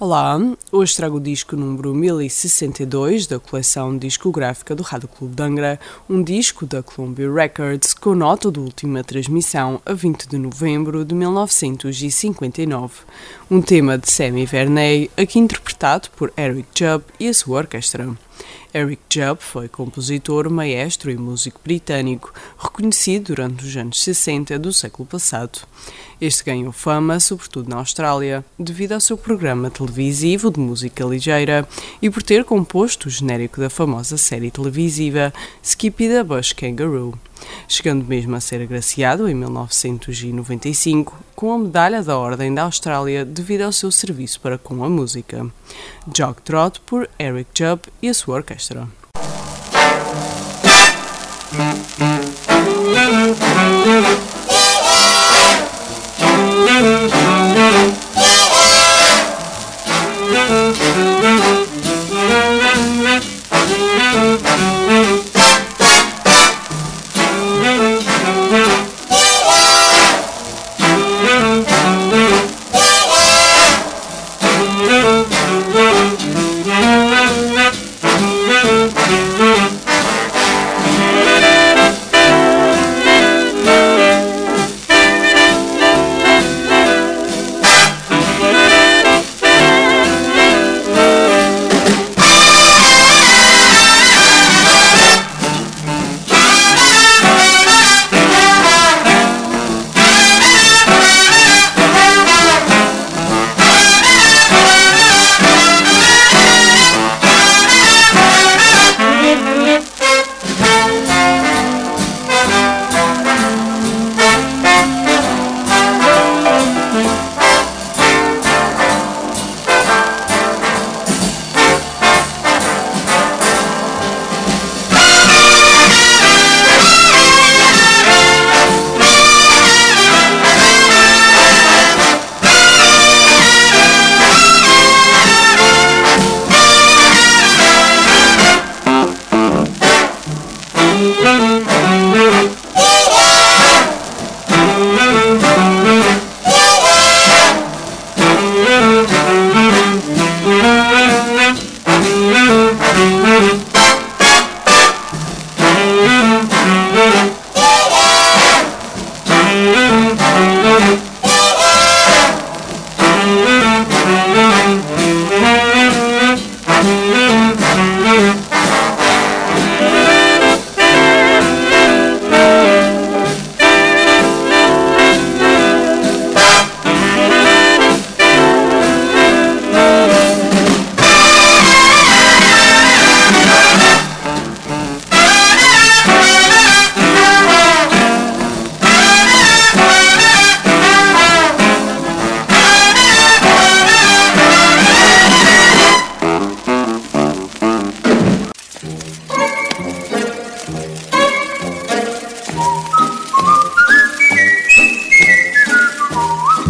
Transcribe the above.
Olá, hoje trago o disco número 1062 da coleção discográfica do Rádio Clube de Angra, um disco da Columbia Records com nota de última transmissão a 20 de novembro de 1959. Um tema de Sammy Verney, aqui interpretado por Eric Jubb e a sua orquestra. Eric Jubb foi compositor, maestro e músico britânico, reconhecido durante os anos 60 do século passado. Este ganhou fama, sobretudo na Austrália, devido ao seu programa televisivo de música ligeira e por ter composto o genérico da famosa série televisiva Skippy the Bush Kangaroo chegando mesmo a ser agraciado em 1995 com a medalha da Ordem da Austrália devido ao seu serviço para com a música. Jog Trot por Eric Jubb e a sua orquestra. Yeah. Música